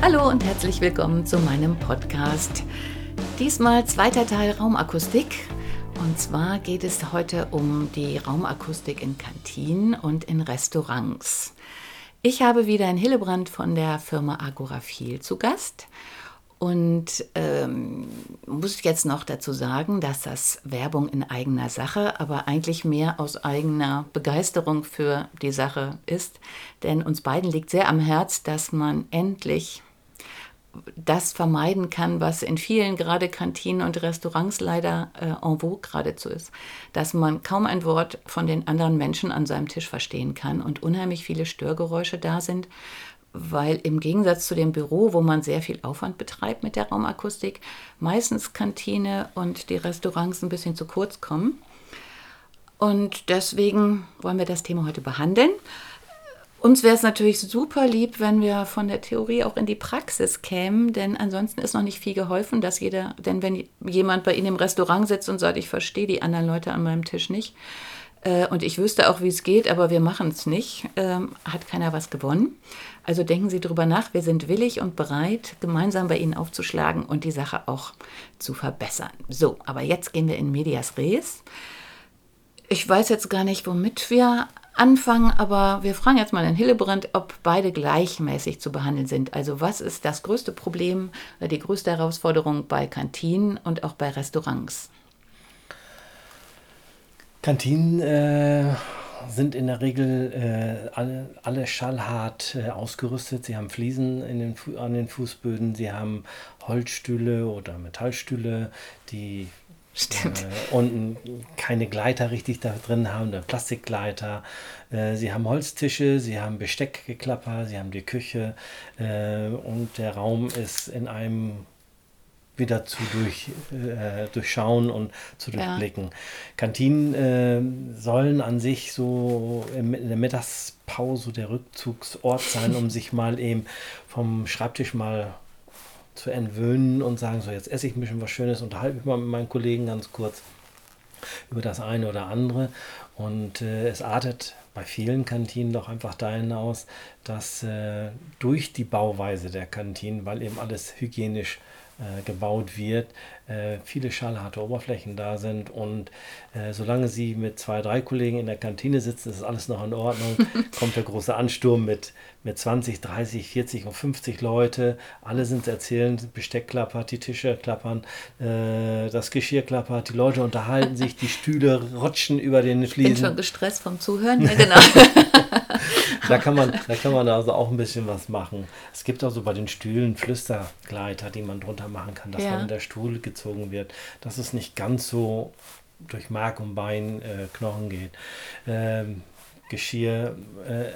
Hallo und herzlich willkommen zu meinem Podcast. Diesmal zweiter Teil Raumakustik. Und zwar geht es heute um die Raumakustik in Kantinen und in Restaurants. Ich habe wieder einen Hillebrand von der Firma Agorafil zu Gast. Und ähm, muss jetzt noch dazu sagen, dass das Werbung in eigener Sache, aber eigentlich mehr aus eigener Begeisterung für die Sache ist. Denn uns beiden liegt sehr am Herz, dass man endlich das vermeiden kann, was in vielen gerade Kantinen und Restaurants leider äh, en vogue geradezu ist, dass man kaum ein Wort von den anderen Menschen an seinem Tisch verstehen kann und unheimlich viele Störgeräusche da sind, weil im Gegensatz zu dem Büro, wo man sehr viel Aufwand betreibt mit der Raumakustik, meistens Kantine und die Restaurants ein bisschen zu kurz kommen. Und deswegen wollen wir das Thema heute behandeln. Uns wäre es natürlich super lieb, wenn wir von der Theorie auch in die Praxis kämen, denn ansonsten ist noch nicht viel geholfen, dass jeder, denn wenn jemand bei Ihnen im Restaurant sitzt und sagt, ich verstehe die anderen Leute an meinem Tisch nicht äh, und ich wüsste auch, wie es geht, aber wir machen es nicht, äh, hat keiner was gewonnen. Also denken Sie darüber nach, wir sind willig und bereit, gemeinsam bei Ihnen aufzuschlagen und die Sache auch zu verbessern. So, aber jetzt gehen wir in Medias Res. Ich weiß jetzt gar nicht, womit wir anfangen, aber wir fragen jetzt mal in Hillebrand, ob beide gleichmäßig zu behandeln sind. Also was ist das größte Problem oder die größte Herausforderung bei Kantinen und auch bei Restaurants? Kantinen äh, sind in der Regel äh, alle, alle schallhart äh, ausgerüstet. Sie haben Fliesen den, an den Fußböden, sie haben Holzstühle oder Metallstühle, die Stimmt. Äh, und keine Gleiter richtig da drin haben, oder Plastikgleiter. Äh, sie haben Holztische, sie haben Besteckgeklapper, sie haben die Küche äh, und der Raum ist in einem wieder zu durch, äh, durchschauen und zu durchblicken. Ja. Kantinen äh, sollen an sich so in der Mittagspause der Rückzugsort sein, um sich mal eben vom Schreibtisch mal zu entwöhnen und sagen, so jetzt esse ich ein bisschen was Schönes, unterhalte mich mal mit meinen Kollegen ganz kurz über das eine oder andere. Und äh, es artet bei vielen Kantinen doch einfach dahin aus, dass äh, durch die Bauweise der Kantinen, weil eben alles hygienisch äh, gebaut wird, äh, viele schallharte Oberflächen da sind und äh, solange sie mit zwei, drei Kollegen in der Kantine sitzen, ist alles noch in Ordnung. Kommt der große Ansturm mit, mit 20, 30, 40 und 50 Leute. Alle sind erzählen, Besteck klappert, die Tische klappern, äh, das Geschirr klappert, die Leute unterhalten sich, die Stühle rutschen über den Fliesen. Ich bin schon gestresst vom Zuhören, ja genau. Da, kann man, da kann man also auch ein bisschen was machen. Es gibt auch so bei den Stühlen Flüstergleiter, die man drunter machen kann, dass ja. wenn der Stuhl gezogen wird, dass es nicht ganz so durch Mark und Bein, äh, Knochen geht. Ähm, Geschirr äh,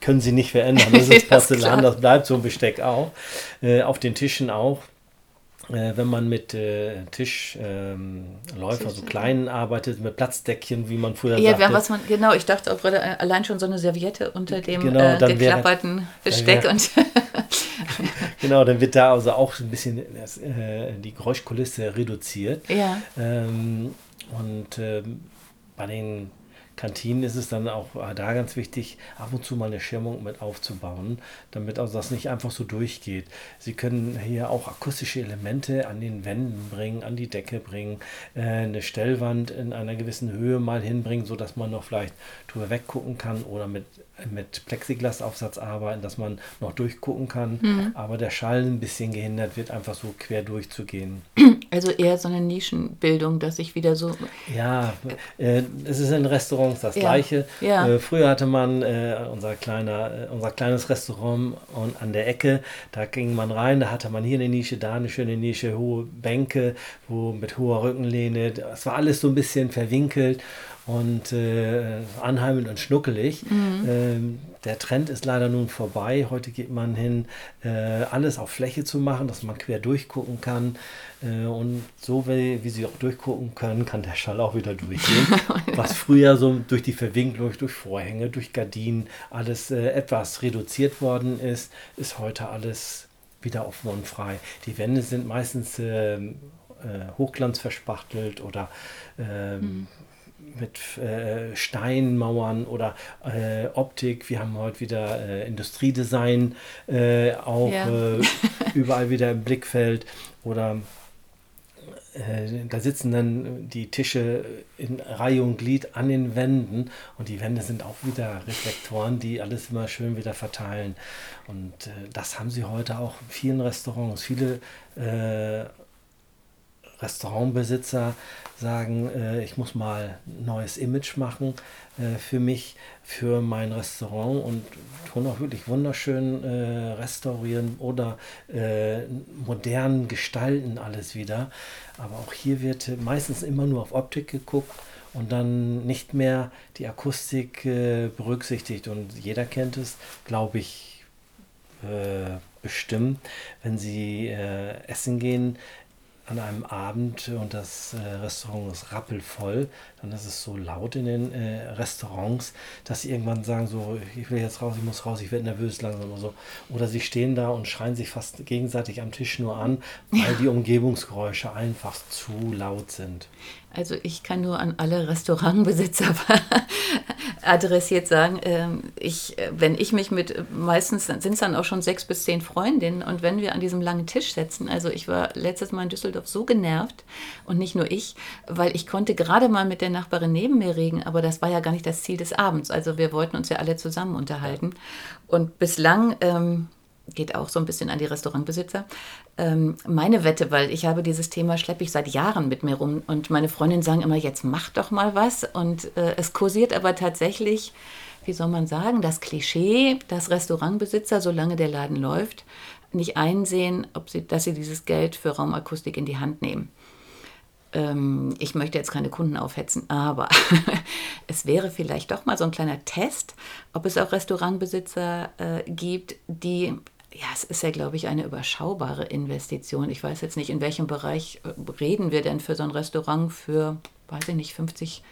können sie nicht verändern. Das ist Porzellan, das, das bleibt so ein Besteck auch. Äh, auf den Tischen auch äh, wenn man mit äh, Tischläufer, ähm, so kleinen arbeitet, mit Platzdeckchen, wie man früher ja, sagte. was man, genau, ich dachte auch gerade äh, allein schon so eine Serviette unter dem genau, äh, geklapperten wäre, Besteck. Wäre, und genau, dann wird da also auch ein bisschen das, äh, die Geräuschkulisse reduziert. Ja. Ähm, und ähm, bei den Kantinen ist es dann auch äh, da ganz wichtig, ab und zu mal eine Schirmung mit aufzubauen, damit also das nicht einfach so durchgeht. Sie können hier auch akustische Elemente an den Wänden bringen, an die Decke bringen, äh, eine Stellwand in einer gewissen Höhe mal hinbringen, sodass man noch vielleicht drüber weggucken kann oder mit, mit Plexiglasaufsatz arbeiten, dass man noch durchgucken kann, mhm. aber der Schall ein bisschen gehindert wird, einfach so quer durchzugehen. Also eher so eine Nischenbildung, dass ich wieder so. Ja, äh, es ist ein Restaurant Restaurants das ja. gleiche. Ja. Äh, früher hatte man äh, unser, kleiner, äh, unser kleines Restaurant und an der Ecke, da ging man rein, da hatte man hier eine Nische, da eine schöne Nische, hohe Bänke, wo mit hoher Rückenlehne. Es war alles so ein bisschen verwinkelt. Und äh, anheimend und schnuckelig. Mhm. Ähm, der Trend ist leider nun vorbei. Heute geht man hin, äh, alles auf Fläche zu machen, dass man quer durchgucken kann. Äh, und so wie, wie, Sie auch durchgucken können, kann der Schall auch wieder durchgehen. Was früher so durch die Verwinklung, durch Vorhänge, durch Gardinen alles äh, etwas reduziert worden ist, ist heute alles wieder offen und frei. Die Wände sind meistens ähm, äh, Hochglanz verspachtelt oder ähm, mhm mit äh, Steinmauern oder äh, Optik. Wir haben heute wieder äh, Industriedesign äh, auch ja. Äh, überall wieder im Blickfeld. Oder äh, da sitzen dann die Tische in Reihe und Glied an den Wänden und die Wände sind auch wieder Reflektoren, die alles immer schön wieder verteilen. Und das haben sie heute auch in vielen Restaurants. Viele Restaurantbesitzer sagen, äh, ich muss mal ein neues Image machen äh, für mich, für mein Restaurant und tun auch wirklich wunderschön äh, restaurieren oder äh, modern gestalten alles wieder. Aber auch hier wird meistens immer nur auf Optik geguckt und dann nicht mehr die Akustik äh, berücksichtigt. Und jeder kennt es, glaube ich, äh, bestimmt, wenn Sie essen gehen, an einem Abend und das äh, Restaurant ist rappelvoll, dann ist es so laut in den äh, Restaurants, dass sie irgendwann sagen, so, ich will jetzt raus, ich muss raus, ich werde nervös langsam oder so. Oder sie stehen da und schreien sich fast gegenseitig am Tisch nur an, weil die Umgebungsgeräusche einfach zu laut sind. Also ich kann nur an alle Restaurantbesitzer adressiert sagen, ähm, ich, wenn ich mich mit, meistens sind es dann auch schon sechs bis zehn Freundinnen und wenn wir an diesem langen Tisch sitzen, also ich war letztes Mal in Düsseldorf so genervt und nicht nur ich, weil ich konnte gerade mal mit der Nachbarin neben mir reden, aber das war ja gar nicht das Ziel des Abends. Also wir wollten uns ja alle zusammen unterhalten und bislang... Ähm, geht auch so ein bisschen an die Restaurantbesitzer. Ähm, meine Wette, weil ich habe dieses Thema schleppe ich seit Jahren mit mir rum. Und meine Freundinnen sagen immer, jetzt mach doch mal was. Und äh, es kursiert aber tatsächlich, wie soll man sagen, das Klischee, dass Restaurantbesitzer, solange der Laden läuft, nicht einsehen, ob sie, dass sie dieses Geld für Raumakustik in die Hand nehmen. Ähm, ich möchte jetzt keine Kunden aufhetzen, aber es wäre vielleicht doch mal so ein kleiner Test, ob es auch Restaurantbesitzer äh, gibt, die ja, es ist ja, glaube ich, eine überschaubare Investition. Ich weiß jetzt nicht, in welchem Bereich äh, reden wir denn für so ein Restaurant für, weiß ich nicht, 50,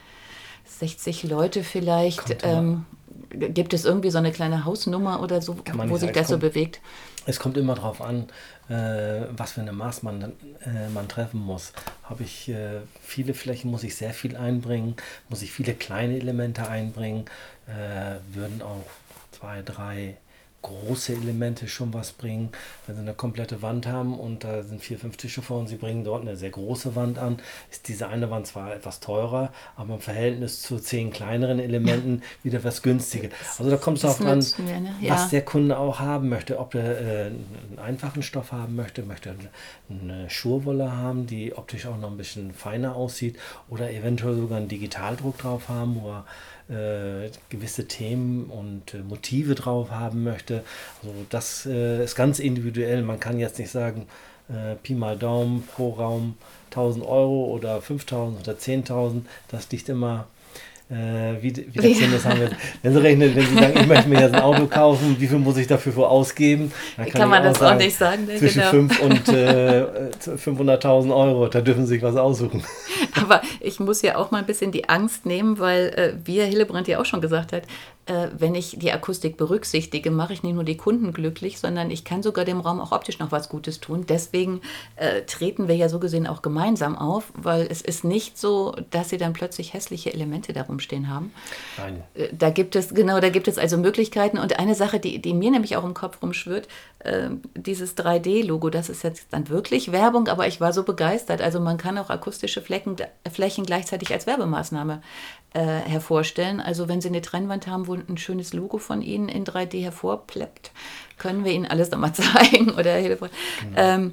60 Leute vielleicht. Ähm, gibt es irgendwie so eine kleine Hausnummer oder so, wo sich das kommt, so bewegt? Es kommt immer darauf an, äh, was für eine Maß man, äh, man treffen muss. Habe ich äh, viele Flächen, muss ich sehr viel einbringen, muss ich viele kleine Elemente einbringen, äh, würden auch zwei, drei große Elemente schon was bringen. Wenn Sie eine komplette Wand haben und da sind vier, fünf Tische vor und Sie bringen dort eine sehr große Wand an, ist diese eine Wand zwar etwas teurer, aber im Verhältnis zu zehn kleineren Elementen wieder was günstiger. Also da kommt es auch an, ne? ja. was der Kunde auch haben möchte. Ob er äh, einen einfachen Stoff haben möchte, möchte eine Schurwolle haben, die optisch auch noch ein bisschen feiner aussieht oder eventuell sogar einen Digitaldruck drauf haben, wo er äh, gewisse Themen und äh, Motive drauf haben möchte. Also das äh, ist ganz individuell. Man kann jetzt nicht sagen, äh, Pi mal Daumen pro Raum 1000 Euro oder 5000 oder 10.000. Das liegt immer äh, wie, wie das ja. das haben wir. Wenn Sie rechnen, wenn Sie sagen, ich möchte mir jetzt ein Auto kaufen, wie viel muss ich dafür für ausgeben? Dann kann, kann man das sagen, auch nicht sagen. Ne? Zwischen genau. 5 und äh, 500.000 Euro, da dürfen Sie sich was aussuchen. Aber ich muss ja auch mal ein bisschen die Angst nehmen, weil, äh, wie Herr Hillebrand ja auch schon gesagt hat, äh, wenn ich die Akustik berücksichtige, mache ich nicht nur die Kunden glücklich, sondern ich kann sogar dem Raum auch optisch noch was Gutes tun. Deswegen äh, treten wir ja so gesehen auch gemeinsam auf, weil es ist nicht so, dass sie dann plötzlich hässliche Elemente da rumstehen haben. Nein. Äh, da gibt es, genau, da gibt es also Möglichkeiten. Und eine Sache, die, die mir nämlich auch im Kopf rumschwirrt, äh, dieses 3D-Logo, das ist jetzt dann wirklich Werbung, aber ich war so begeistert. Also man kann auch akustische Flecken, Flächen gleichzeitig als Werbemaßnahme äh, hervorstellen. Also wenn Sie eine Trennwand haben, wo ein schönes Logo von Ihnen in 3D hervorpleppt, können wir Ihnen alles nochmal zeigen oder Hilfe. Genau. Ähm,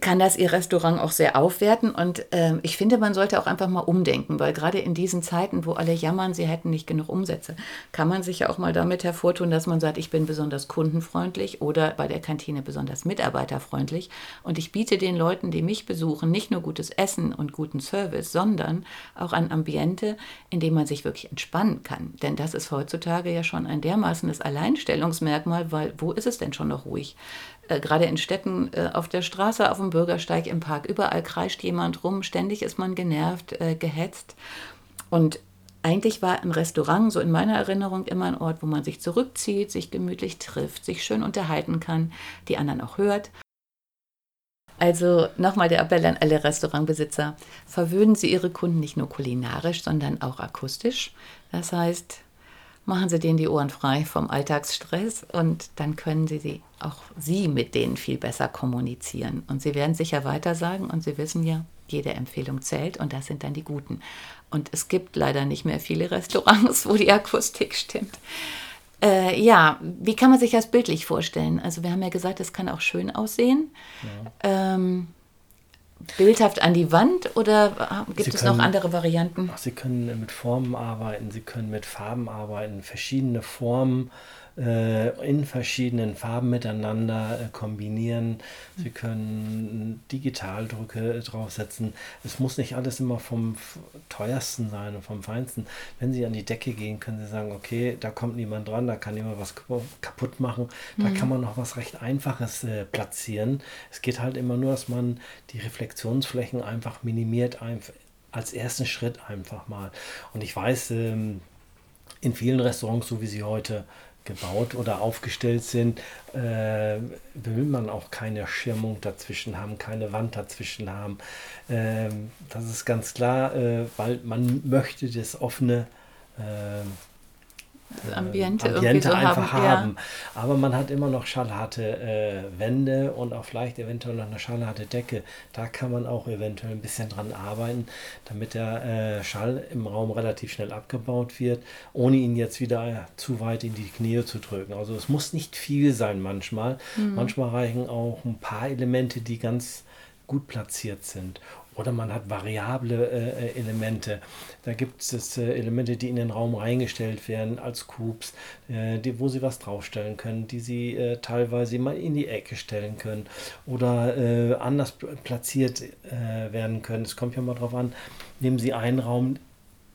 kann das ihr Restaurant auch sehr aufwerten. Und ähm, ich finde, man sollte auch einfach mal umdenken, weil gerade in diesen Zeiten, wo alle jammern, sie hätten nicht genug Umsätze, kann man sich ja auch mal damit hervortun, dass man sagt, ich bin besonders kundenfreundlich oder bei der Kantine besonders mitarbeiterfreundlich. Und ich biete den Leuten, die mich besuchen, nicht nur gutes Essen und guten Service, sondern auch ein Ambiente, in dem man sich wirklich entspannen kann. Denn das ist heutzutage ja schon ein dermaßenes Alleinstellungsmerkmal, weil wo ist es denn schon noch ruhig? Äh, gerade in Städten, äh, auf der Straße, auf dem Bürgersteig, im Park, überall kreischt jemand rum, ständig ist man genervt, äh, gehetzt. Und eigentlich war ein Restaurant, so in meiner Erinnerung, immer ein Ort, wo man sich zurückzieht, sich gemütlich trifft, sich schön unterhalten kann, die anderen auch hört. Also nochmal der Appell an alle Restaurantbesitzer, verwöhnen Sie Ihre Kunden nicht nur kulinarisch, sondern auch akustisch. Das heißt, machen Sie denen die Ohren frei vom Alltagsstress und dann können Sie, sie auch Sie mit denen viel besser kommunizieren. Und Sie werden sicher weiter sagen und Sie wissen ja, jede Empfehlung zählt und das sind dann die guten. Und es gibt leider nicht mehr viele Restaurants, wo die Akustik stimmt. Äh, ja, wie kann man sich das bildlich vorstellen? Also wir haben ja gesagt, es kann auch schön aussehen. Ja. Ähm, bildhaft an die Wand oder gibt Sie es können, noch andere Varianten? Ach, Sie können mit Formen arbeiten, Sie können mit Farben arbeiten, verschiedene Formen in verschiedenen Farben miteinander äh, kombinieren. Sie können Digitaldrücke draufsetzen. Es muss nicht alles immer vom teuersten sein und vom feinsten. Wenn Sie an die Decke gehen, können Sie sagen, okay, da kommt niemand dran, da kann jemand was kaputt machen. Da mhm. kann man noch was recht Einfaches äh, platzieren. Es geht halt immer nur, dass man die Reflexionsflächen einfach minimiert, als ersten Schritt einfach mal. Und ich weiß, ähm, in vielen Restaurants, so wie sie heute gebaut oder aufgestellt sind, äh, will man auch keine Schirmung dazwischen haben, keine Wand dazwischen haben. Ähm, das ist ganz klar, äh, weil man möchte das offene äh, Ambiente, Ambiente so einfach haben. haben. Ja. Aber man hat immer noch schallharte äh, Wände und auch vielleicht eventuell noch eine schallharte Decke. Da kann man auch eventuell ein bisschen dran arbeiten, damit der äh, Schall im Raum relativ schnell abgebaut wird, ohne ihn jetzt wieder zu weit in die Knie zu drücken. Also es muss nicht viel sein manchmal. Mhm. Manchmal reichen auch ein paar Elemente, die ganz gut platziert sind. Oder man hat variable äh, äh, Elemente. Da gibt es äh, Elemente, die in den Raum reingestellt werden als Cubes, äh, die, wo sie was draufstellen können, die sie äh, teilweise mal in die Ecke stellen können oder äh, anders platziert werden können. Es kommt ja mal drauf an, nehmen Sie einen Raum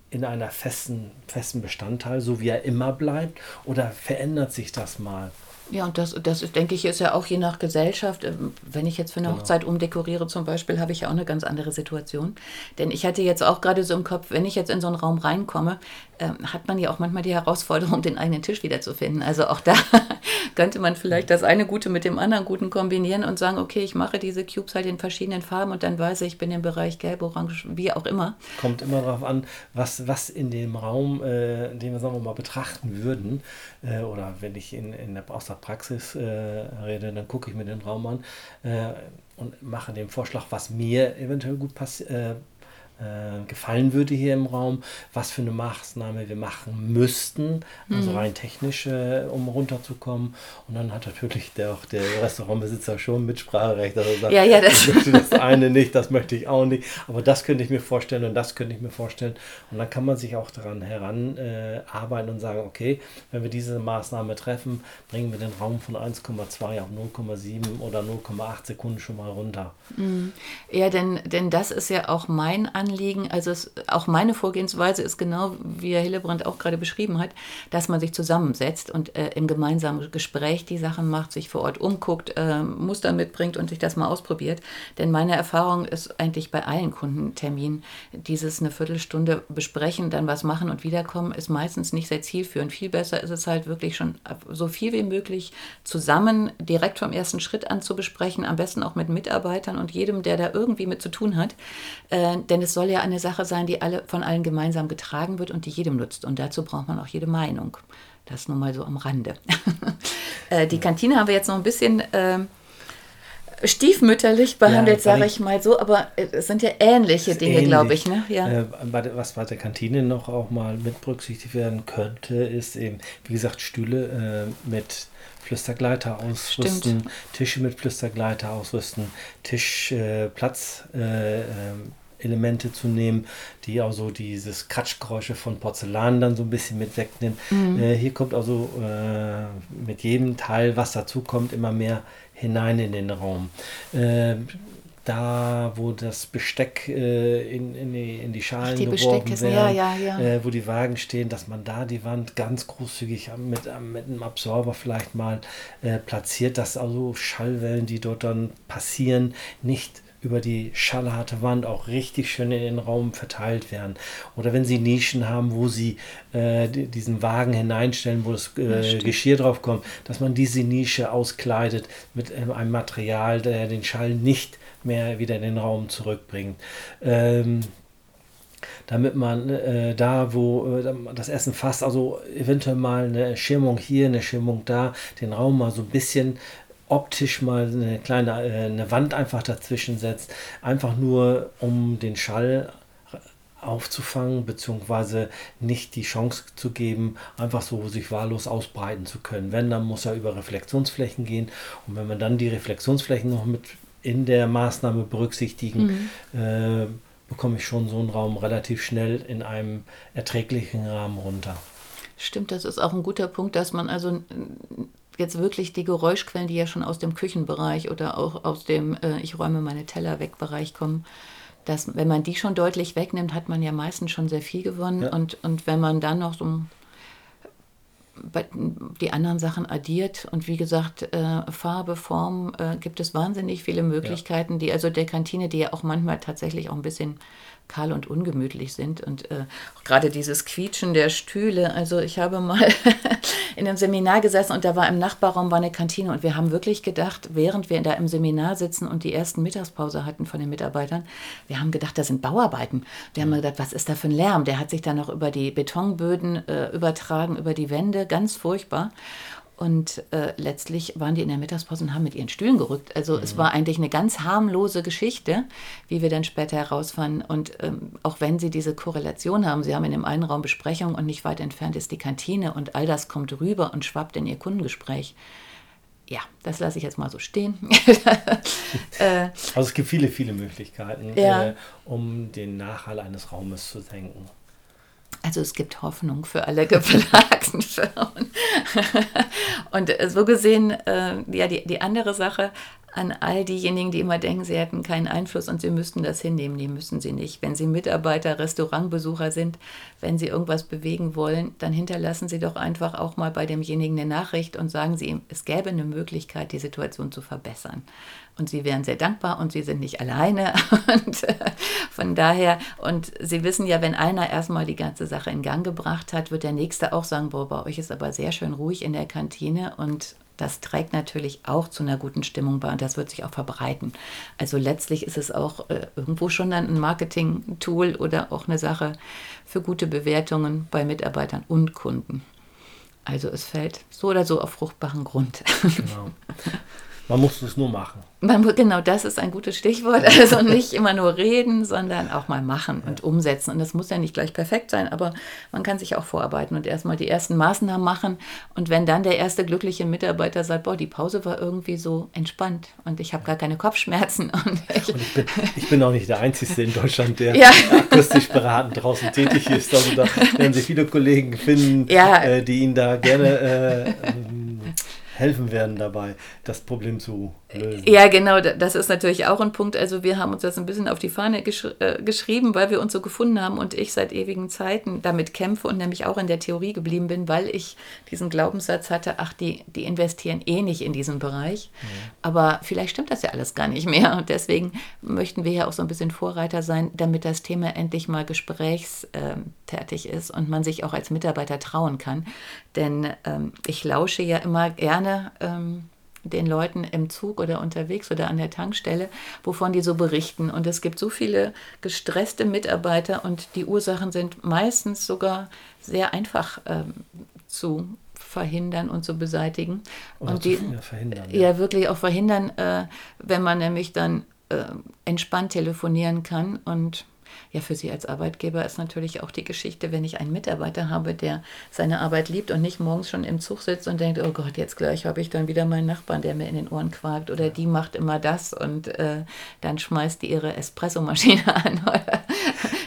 in einer festen, festen Bestandteil, so wie er immer bleibt, oder verändert sich das mal? Ja, und das, das ist, denke ich, ist ja auch je nach Gesellschaft. Ähm, wenn ich jetzt für eine genau. Hochzeit umdekoriere zum Beispiel, habe ich ja auch eine ganz andere Situation. Denn ich hatte jetzt auch gerade so im Kopf, wenn ich jetzt in so einen Raum reinkomme, äh, hat man ja auch manchmal die Herausforderung, den eigenen Tisch wiederzufinden. Also auch da könnte man vielleicht das eine Gute mit dem anderen Guten kombinieren und sagen, okay, ich mache diese Cubes halt in verschiedenen Farben und dann weiß ich, ich bin im Bereich Gelb, Orange, wie auch immer. Kommt immer darauf an, was, was in dem Raum, äh, den wir sagen wir mal betrachten würden, äh, oder wenn ich in, in der, aus der Praxis äh, rede, dann gucke ich mir den Raum an äh, und mache den Vorschlag, was mir eventuell gut passiert äh, äh, gefallen würde hier im Raum, was für eine Maßnahme wir machen müssten, also mhm. rein technisch, äh, um runterzukommen. Und dann hat natürlich der, auch der Restaurantbesitzer schon Mitspracherecht. Also sagt, ja, ja, das das eine nicht, das möchte ich auch nicht. Aber das könnte ich mir vorstellen und das könnte ich mir vorstellen. Und dann kann man sich auch daran heranarbeiten äh, und sagen, okay, wenn wir diese Maßnahme treffen, bringen wir den Raum von 1,2 auf 0,7 oder 0,8 Sekunden schon mal runter. Mhm. Ja, denn, denn das ist ja auch mein Anliegen Anliegen. Also es, auch meine Vorgehensweise ist genau, wie Herr Hillebrand auch gerade beschrieben hat, dass man sich zusammensetzt und äh, im gemeinsamen Gespräch die Sachen macht, sich vor Ort umguckt, äh, Muster mitbringt und sich das mal ausprobiert. Denn meine Erfahrung ist eigentlich bei allen Kundenterminen, dieses eine Viertelstunde besprechen, dann was machen und wiederkommen, ist meistens nicht sehr zielführend. Viel besser ist es halt wirklich schon so viel wie möglich zusammen direkt vom ersten Schritt an zu besprechen, am besten auch mit Mitarbeitern und jedem, der da irgendwie mit zu tun hat. Äh, denn es soll ja eine Sache sein, die alle, von allen gemeinsam getragen wird und die jedem nutzt. Und dazu braucht man auch jede Meinung. Das nur mal so am Rande. äh, die Kantine haben wir jetzt noch ein bisschen äh, stiefmütterlich behandelt, ja, sage ich mal so, aber es sind ja ähnliche Dinge, glaube ich. Ne? Ja. Äh, was bei der Kantine noch auch mal mit berücksichtigt werden könnte, ist eben, wie gesagt, Stühle äh, mit Flüstergleiter ausrüsten, Stimmt. Tische mit Flüstergleiter ausrüsten, Tischplatz. Äh, Elemente zu nehmen, die also dieses Kratschgeräusche von Porzellan dann so ein bisschen mit wegnehmen. Mhm. Äh, hier kommt also äh, mit jedem Teil, was dazu kommt, immer mehr hinein in den Raum. Äh, da, wo das Besteck äh, in, in, die, in die Schalen Ach, die geworfen werden, ja, ja, ja. Äh, wo die Wagen stehen, dass man da die Wand ganz großzügig mit, mit einem Absorber vielleicht mal äh, platziert, dass also Schallwellen, die dort dann passieren, nicht über die schallharte Wand auch richtig schön in den Raum verteilt werden. Oder wenn Sie Nischen haben, wo Sie äh, diesen Wagen hineinstellen, wo das äh, Geschirr drauf kommt, dass man diese Nische auskleidet mit äh, einem Material, der den Schall nicht mehr wieder in den Raum zurückbringt. Ähm, damit man äh, da, wo äh, das Essen fast, also eventuell mal eine Schirmung hier, eine Schirmung da, den Raum mal so ein bisschen optisch mal eine kleine äh, eine Wand einfach dazwischen setzt, einfach nur um den Schall aufzufangen, beziehungsweise nicht die Chance zu geben, einfach so sich wahllos ausbreiten zu können. Wenn, dann muss er über Reflexionsflächen gehen. Und wenn wir dann die Reflexionsflächen noch mit in der Maßnahme berücksichtigen, mhm. äh, bekomme ich schon so einen Raum relativ schnell in einem erträglichen Rahmen runter. Stimmt, das ist auch ein guter Punkt, dass man also jetzt wirklich die Geräuschquellen, die ja schon aus dem Küchenbereich oder auch aus dem äh, Ich räume meine Teller weg Bereich kommen, dass wenn man die schon deutlich wegnimmt, hat man ja meistens schon sehr viel gewonnen. Ja. Und, und wenn man dann noch so die anderen Sachen addiert und wie gesagt, äh, Farbe, Form, äh, gibt es wahnsinnig viele Möglichkeiten, ja. die also der Kantine, die ja auch manchmal tatsächlich auch ein bisschen kahl und ungemütlich sind. Und äh, gerade dieses Quietschen der Stühle. Also ich habe mal in einem Seminar gesessen und da war im Nachbarraum war eine Kantine und wir haben wirklich gedacht, während wir da im Seminar sitzen und die ersten Mittagspause hatten von den Mitarbeitern, wir haben gedacht, das sind Bauarbeiten. Wir haben gedacht, was ist da für ein Lärm? Der hat sich dann noch über die Betonböden äh, übertragen, über die Wände, ganz furchtbar. Und äh, letztlich waren die in der Mittagspause und haben mit ihren Stühlen gerückt. Also mhm. es war eigentlich eine ganz harmlose Geschichte, wie wir dann später herausfanden. Und ähm, auch wenn sie diese Korrelation haben, sie haben in dem einen Raum Besprechung und nicht weit entfernt ist die Kantine und all das kommt rüber und schwappt in ihr Kundengespräch. Ja, das lasse ich jetzt mal so stehen. äh, also es gibt viele, viele Möglichkeiten, ja. äh, um den Nachhall eines Raumes zu senken. Also es gibt Hoffnung für alle geplagten Firmen. Und so gesehen, äh, ja, die, die andere Sache an all diejenigen, die immer denken, sie hätten keinen Einfluss und sie müssten das hinnehmen, die müssen sie nicht. Wenn sie Mitarbeiter, Restaurantbesucher sind, wenn sie irgendwas bewegen wollen, dann hinterlassen sie doch einfach auch mal bei demjenigen eine Nachricht und sagen sie ihm, es gäbe eine Möglichkeit, die Situation zu verbessern und sie wären sehr dankbar und sie sind nicht alleine. Und äh, von daher, und sie wissen ja, wenn einer erstmal die ganze Sache in Gang gebracht hat, wird der nächste auch sagen, boah, bei euch ist aber sehr schön ruhig in der Kantine und das trägt natürlich auch zu einer guten Stimmung bei und das wird sich auch verbreiten. Also letztlich ist es auch äh, irgendwo schon dann ein Marketing-Tool oder auch eine Sache für gute Bewertungen bei Mitarbeitern und Kunden. Also es fällt so oder so auf fruchtbaren Grund. Genau. Man muss es nur machen. Man, genau, das ist ein gutes Stichwort. Also nicht immer nur reden, sondern auch mal machen und umsetzen. Und das muss ja nicht gleich perfekt sein, aber man kann sich auch vorarbeiten und erstmal die ersten Maßnahmen machen. Und wenn dann der erste glückliche Mitarbeiter sagt, boah, die Pause war irgendwie so entspannt und ich habe gar keine Kopfschmerzen. Und ich, und ich, bin, ich, bin, auch nicht der Einzige in Deutschland, der ja. akustisch beratend draußen tätig ist. Also da werden Sie viele Kollegen finden, ja. äh, die Ihnen da gerne äh, helfen werden dabei, das Problem zu lösen. Ja, genau, das ist natürlich auch ein Punkt. Also wir haben uns das ein bisschen auf die Fahne gesch äh, geschrieben, weil wir uns so gefunden haben und ich seit ewigen Zeiten damit kämpfe und nämlich auch in der Theorie geblieben bin, weil ich diesen Glaubenssatz hatte, ach, die, die investieren eh nicht in diesen Bereich. Mhm. Aber vielleicht stimmt das ja alles gar nicht mehr. Und deswegen möchten wir ja auch so ein bisschen Vorreiter sein, damit das Thema endlich mal gesprächstätig ist und man sich auch als Mitarbeiter trauen kann. Denn ähm, ich lausche ja immer gerne. Ähm, den Leuten im Zug oder unterwegs oder an der Tankstelle, wovon die so berichten. Und es gibt so viele gestresste Mitarbeiter und die Ursachen sind meistens sogar sehr einfach ähm, zu verhindern und zu beseitigen. Oder und die ja, ja. wirklich auch verhindern, äh, wenn man nämlich dann äh, entspannt telefonieren kann und ja, für Sie als Arbeitgeber ist natürlich auch die Geschichte, wenn ich einen Mitarbeiter habe, der seine Arbeit liebt und nicht morgens schon im Zug sitzt und denkt, oh Gott, jetzt gleich habe ich dann wieder meinen Nachbarn, der mir in den Ohren quakt oder die macht immer das und äh, dann schmeißt die ihre Espressomaschine an oder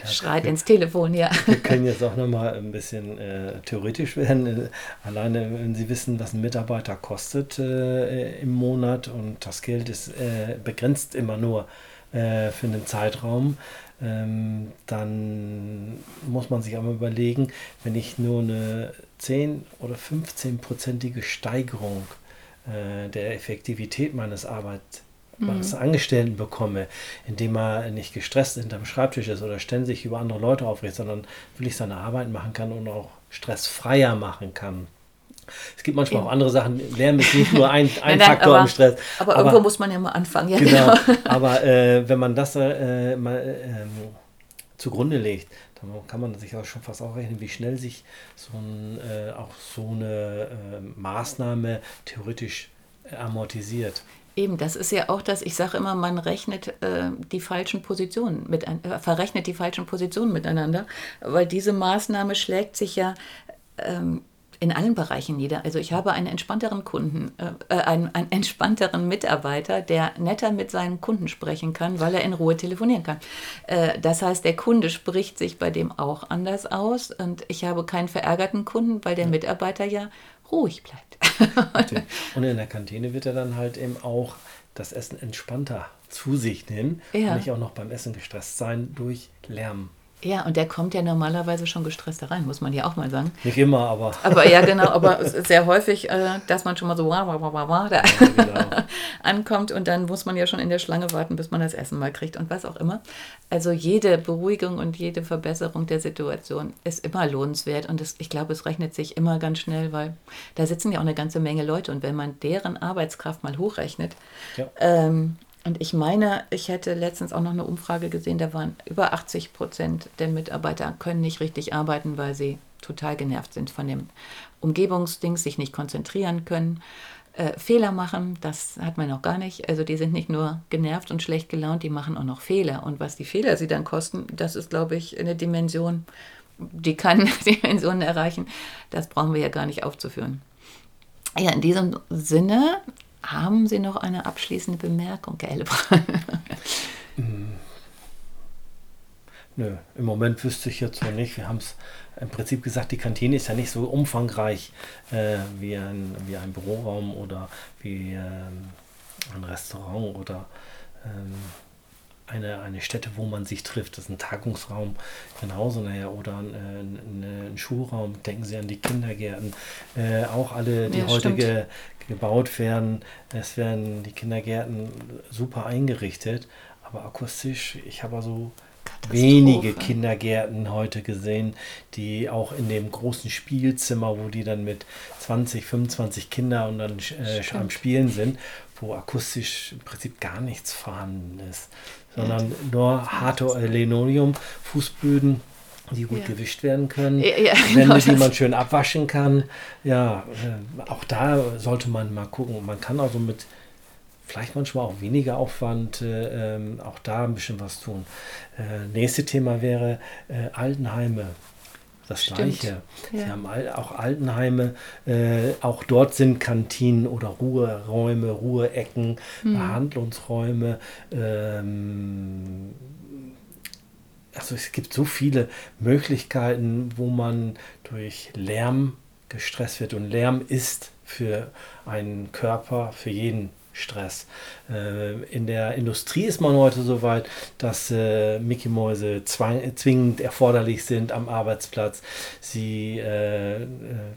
ja, schreit ins Telefon, ja. Wir können jetzt auch nochmal ein bisschen äh, theoretisch werden. Äh, alleine, wenn Sie wissen, was ein Mitarbeiter kostet äh, im Monat und das Geld ist äh, begrenzt immer nur äh, für einen Zeitraum, ähm, dann muss man sich aber überlegen, wenn ich nur eine 10 oder 15-prozentige Steigerung äh, der Effektivität meines Arbeits meines mhm. Angestellten bekomme, indem er nicht gestresst hinterm Schreibtisch ist oder ständig über andere Leute aufregt, sondern wirklich seine Arbeit machen kann und auch stressfreier machen kann. Es gibt manchmal Eben. auch andere Sachen. Lärm ist nicht nur ein, ein nein, Faktor aber, im Stress. Aber, aber, irgendwo muss man ja mal anfangen. Ja, genau. genau. Aber äh, wenn man das äh, mal äh, zugrunde legt, dann kann man sich auch schon fast ausrechnen, wie schnell sich so ein, äh, auch so eine äh, Maßnahme theoretisch amortisiert. Eben, das ist ja auch das, ich sage immer, man rechnet äh, die falschen Positionen mit, äh, verrechnet die falschen Positionen miteinander, weil diese Maßnahme schlägt sich ja ähm, in allen Bereichen nieder. Also ich habe einen entspannteren Kunden, äh, äh, einen, einen entspannteren Mitarbeiter, der netter mit seinem Kunden sprechen kann, weil er in Ruhe telefonieren kann. Äh, das heißt, der Kunde spricht sich bei dem auch anders aus und ich habe keinen verärgerten Kunden, weil der Mitarbeiter ja ruhig bleibt. und in der Kantine wird er dann halt eben auch das Essen entspannter zu sich nehmen ja. und nicht auch noch beim Essen gestresst sein durch Lärm. Ja, und der kommt ja normalerweise schon gestresst da rein, muss man ja auch mal sagen. Nicht immer, aber. Aber ja, genau, aber sehr häufig, äh, dass man schon mal so wah, wah, wah, wah, da ja, genau. ankommt und dann muss man ja schon in der Schlange warten, bis man das Essen mal kriegt und was auch immer. Also jede Beruhigung und jede Verbesserung der Situation ist immer lohnenswert und das, ich glaube, es rechnet sich immer ganz schnell, weil da sitzen ja auch eine ganze Menge Leute und wenn man deren Arbeitskraft mal hochrechnet, ja. ähm, und ich meine, ich hätte letztens auch noch eine Umfrage gesehen, da waren über 80 Prozent der Mitarbeiter können nicht richtig arbeiten, weil sie total genervt sind von dem Umgebungsding, sich nicht konzentrieren können. Äh, Fehler machen, das hat man noch gar nicht. Also die sind nicht nur genervt und schlecht gelaunt, die machen auch noch Fehler. Und was die Fehler sie dann kosten, das ist, glaube ich, eine Dimension, die kann Dimensionen erreichen. Das brauchen wir ja gar nicht aufzuführen. Ja, in diesem Sinne haben Sie noch eine abschließende Bemerkung, Herr Elbrand? Nö, im Moment wüsste ich jetzt noch nicht. Wir haben es im Prinzip gesagt, die Kantine ist ja nicht so umfangreich äh, wie, ein, wie ein Büroraum oder wie ähm, ein Restaurant oder ähm, eine, eine Stätte, wo man sich trifft. Das ist ein Tagungsraum genauso, naja, oder ein, ein, ein Schulraum. Denken Sie an die Kindergärten. Äh, auch alle, die ja, heute ge, gebaut werden. Es werden die Kindergärten super eingerichtet, aber akustisch, ich habe also wenige Kindergärten heute gesehen, die auch in dem großen Spielzimmer, wo die dann mit 20, 25 Kindern und dann äh, am Spielen sind, wo akustisch im Prinzip gar nichts vorhanden ist, sondern nur harte Linoleum, Fußböden die gut ja. gewischt werden können, ja, ja, genau wenn die man schön abwaschen kann. Ja, äh, auch da sollte man mal gucken. Man kann also mit vielleicht manchmal auch weniger Aufwand äh, ähm, auch da ein bisschen was tun. Äh, nächste Thema wäre äh, Altenheime. Das Stimmt. Gleiche. Sie haben auch Altenheime, äh, auch dort sind Kantinen oder Ruheräume, Ruheecken, hm. Behandlungsräume. Ähm, also es gibt so viele Möglichkeiten, wo man durch Lärm gestresst wird. Und Lärm ist für einen Körper, für jeden Stress. Äh, in der Industrie ist man heute so weit, dass äh, Mickey-Mäuse zwingend erforderlich sind am Arbeitsplatz. Sie äh,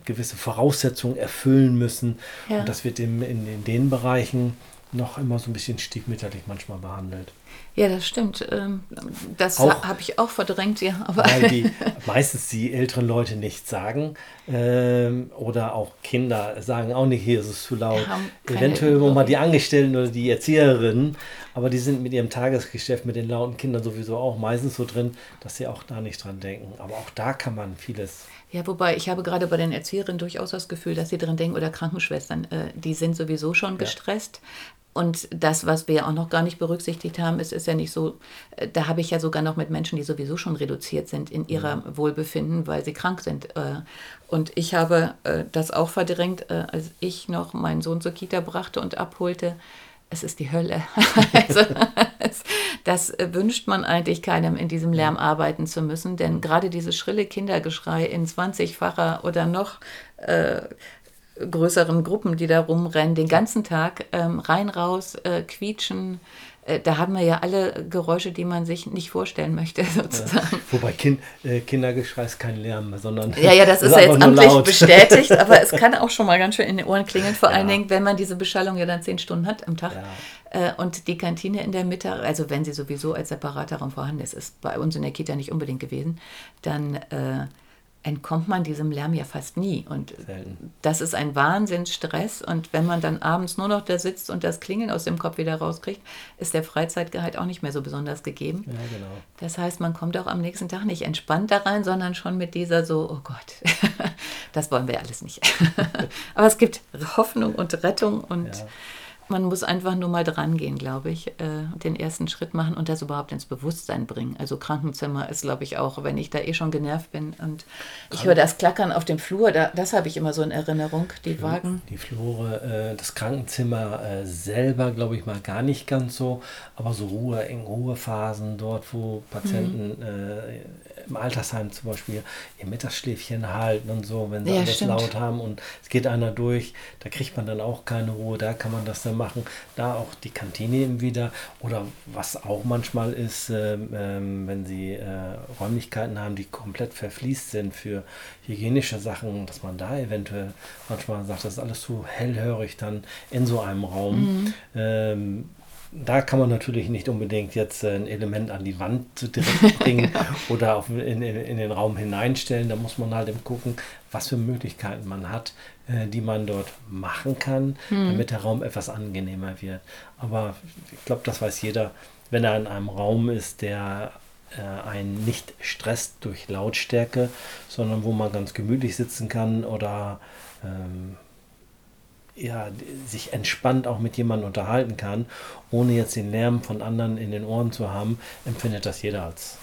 gewisse Voraussetzungen erfüllen müssen. Ja. Und das wird in, in, in den Bereichen noch immer so ein bisschen stiefmütterlich manchmal behandelt. Ja, das stimmt. Ähm, das habe ich auch verdrängt, ja. Aber weil die meistens die älteren Leute nichts sagen ähm, oder auch Kinder sagen auch nicht, hier ist es zu laut. Eventuell wo mal die Angestellten oder die Erzieherinnen, aber die sind mit ihrem Tagesgeschäft, mit den lauten Kindern sowieso auch meistens so drin, dass sie auch da nicht dran denken. Aber auch da kann man vieles ja, wobei ich habe gerade bei den Erzieherinnen durchaus das Gefühl, dass sie drin denken, oder Krankenschwestern, äh, die sind sowieso schon gestresst. Und das, was wir auch noch gar nicht berücksichtigt haben, ist, ist ja nicht so, äh, da habe ich ja sogar noch mit Menschen, die sowieso schon reduziert sind in ihrer mhm. Wohlbefinden, weil sie krank sind. Äh. Und ich habe äh, das auch verdrängt, als ich noch meinen Sohn zur Kita brachte und abholte. Es ist die Hölle. also, das wünscht man eigentlich keinem, in diesem Lärm arbeiten zu müssen, denn gerade dieses schrille Kindergeschrei in 20-facher oder noch äh, größeren Gruppen, die da rumrennen, den ganzen Tag ähm, rein, raus, äh, quietschen. Äh, da haben wir ja alle Geräusche, die man sich nicht vorstellen möchte, sozusagen. Ja, wobei kind, äh, Kindergeschrei ist kein Lärm, sondern. Ja, ja, das ist, ja jetzt amtlich bestätigt, aber es kann auch schon mal ganz schön in den Ohren klingeln, vor ja. allen Dingen, wenn man diese Beschallung ja dann zehn Stunden hat am Tag. Ja. Äh, und die Kantine in der Mitte, also wenn sie sowieso als separater Raum vorhanden ist, ist bei uns in der Kita nicht unbedingt gewesen, dann äh, entkommt man diesem Lärm ja fast nie. Und Selten. das ist ein Wahnsinnsstress. Und wenn man dann abends nur noch da sitzt und das Klingeln aus dem Kopf wieder rauskriegt, ist der Freizeitgehalt auch nicht mehr so besonders gegeben. Ja, genau. Das heißt, man kommt auch am nächsten Tag nicht entspannt da rein, sondern schon mit dieser so, oh Gott, das wollen wir alles nicht. Aber es gibt Hoffnung und Rettung und ja man muss einfach nur mal dran gehen, glaube ich, äh, den ersten Schritt machen und das überhaupt ins Bewusstsein bringen. Also Krankenzimmer ist, glaube ich, auch, wenn ich da eh schon genervt bin und ich höre das Klackern auf dem Flur, da, das habe ich immer so in Erinnerung, die Wagen. Die Flure, äh, das Krankenzimmer äh, selber, glaube ich mal gar nicht ganz so, aber so Ruhe, in Ruhephasen dort, wo Patienten mhm im Altersheim zum Beispiel ihr Mittagsschläfchen halten und so, wenn sie ja, alles stimmt. laut haben und es geht einer durch, da kriegt man dann auch keine Ruhe, da kann man das dann machen. Da auch die Kantine eben wieder oder was auch manchmal ist, äh, äh, wenn sie äh, Räumlichkeiten haben, die komplett verfließt sind für hygienische Sachen, dass man da eventuell manchmal sagt, das ist alles zu hellhörig dann in so einem Raum. Mhm. Ähm, da kann man natürlich nicht unbedingt jetzt ein Element an die Wand direkt bringen oder auf, in, in, in, den Raum hineinstellen. Da muss man halt eben gucken, was für Möglichkeiten man hat, äh, die man dort machen kann, hm. damit der Raum etwas angenehmer wird. Aber ich glaube, das weiß jeder, wenn er in einem Raum ist, der äh, einen nicht stresst durch Lautstärke, sondern wo man ganz gemütlich sitzen kann oder ähm, ja, sich entspannt auch mit jemandem unterhalten kann, ohne jetzt den Lärm von anderen in den Ohren zu haben, empfindet das jeder als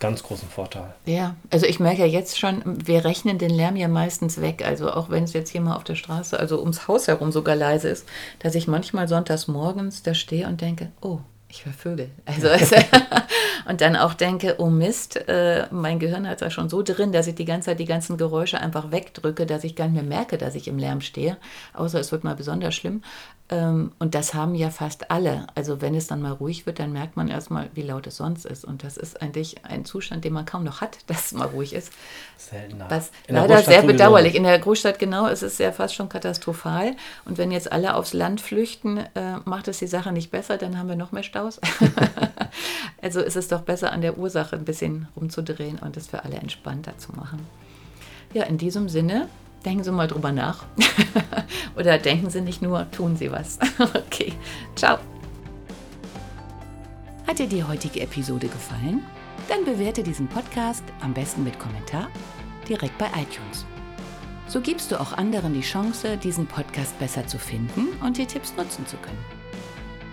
ganz großen Vorteil. Ja, also ich merke ja jetzt schon, wir rechnen den Lärm ja meistens weg. Also auch wenn es jetzt hier mal auf der Straße, also ums Haus herum sogar leise ist, dass ich manchmal sonntags morgens da stehe und denke, oh, ich höre Vögel. Also, und dann auch denke, oh Mist, äh, mein Gehirn hat da schon so drin, dass ich die ganze Zeit die ganzen Geräusche einfach wegdrücke, dass ich gar nicht mehr merke, dass ich im Lärm stehe. Außer es wird mal besonders schlimm. Ähm, und das haben ja fast alle. Also wenn es dann mal ruhig wird, dann merkt man erstmal, wie laut es sonst ist. Und das ist eigentlich ein Zustand, den man kaum noch hat, dass es mal ruhig ist. Seltener. Was leider sehr bedauerlich. In der Großstadt genau ist es ja fast schon katastrophal. Und wenn jetzt alle aufs Land flüchten, äh, macht es die Sache nicht besser, dann haben wir noch mehr Staus. also ist es doch besser, an der Ursache ein bisschen rumzudrehen und es für alle entspannter zu machen. Ja, in diesem Sinne Denken Sie mal drüber nach. Oder denken Sie nicht nur, tun Sie was. okay, ciao. Hat dir die heutige Episode gefallen? Dann bewerte diesen Podcast am besten mit Kommentar direkt bei iTunes. So gibst du auch anderen die Chance, diesen Podcast besser zu finden und die Tipps nutzen zu können.